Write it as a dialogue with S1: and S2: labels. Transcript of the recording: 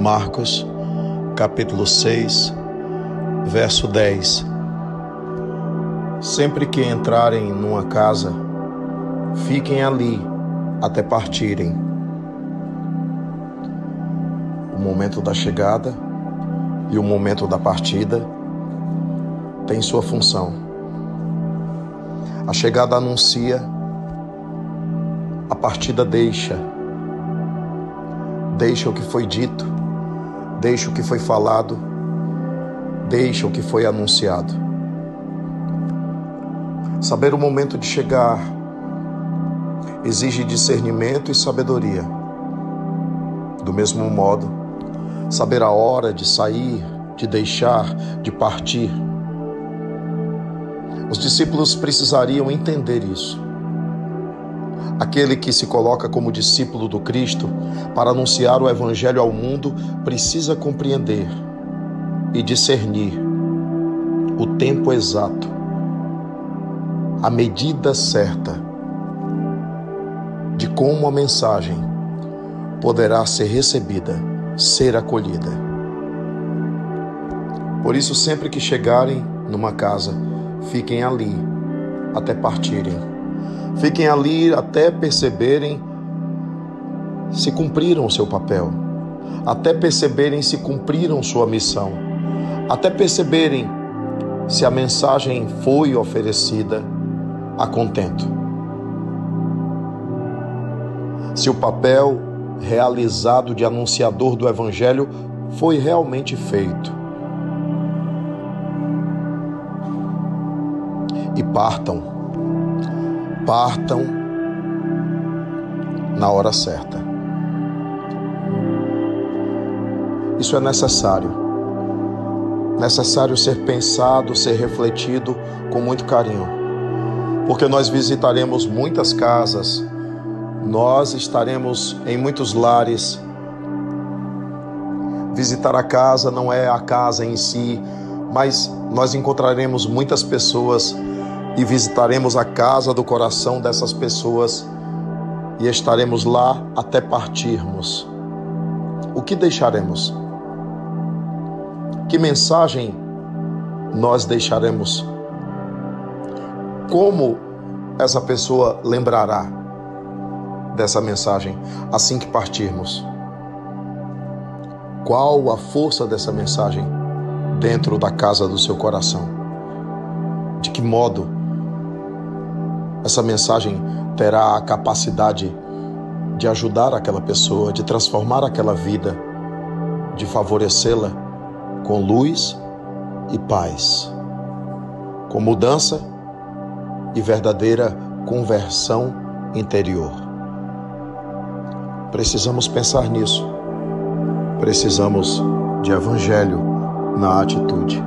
S1: Marcos, capítulo 6, verso 10. Sempre que entrarem numa casa, fiquem ali até partirem. O momento da chegada e o momento da partida tem sua função. A chegada anuncia, a partida deixa. Deixa o que foi dito, deixa o que foi falado, deixa o que foi anunciado. Saber o momento de chegar exige discernimento e sabedoria. Do mesmo modo, saber a hora de sair, de deixar, de partir. Os discípulos precisariam entender isso. Aquele que se coloca como discípulo do Cristo para anunciar o Evangelho ao mundo precisa compreender e discernir o tempo exato, a medida certa de como a mensagem poderá ser recebida, ser acolhida. Por isso, sempre que chegarem numa casa, fiquem ali até partirem Fiquem ali até perceberem se cumpriram o seu papel, até perceberem se cumpriram sua missão, até perceberem se a mensagem foi oferecida a contento. Se o papel realizado de anunciador do Evangelho foi realmente feito. E partam partam na hora certa. Isso é necessário. Necessário ser pensado, ser refletido com muito carinho. Porque nós visitaremos muitas casas, nós estaremos em muitos lares. Visitar a casa não é a casa em si, mas nós encontraremos muitas pessoas e visitaremos a casa do coração dessas pessoas e estaremos lá até partirmos. O que deixaremos? Que mensagem nós deixaremos? Como essa pessoa lembrará dessa mensagem assim que partirmos? Qual a força dessa mensagem dentro da casa do seu coração? De que modo essa mensagem terá a capacidade de ajudar aquela pessoa, de transformar aquela vida, de favorecê-la com luz e paz, com mudança e verdadeira conversão interior. Precisamos pensar nisso. Precisamos de evangelho na atitude.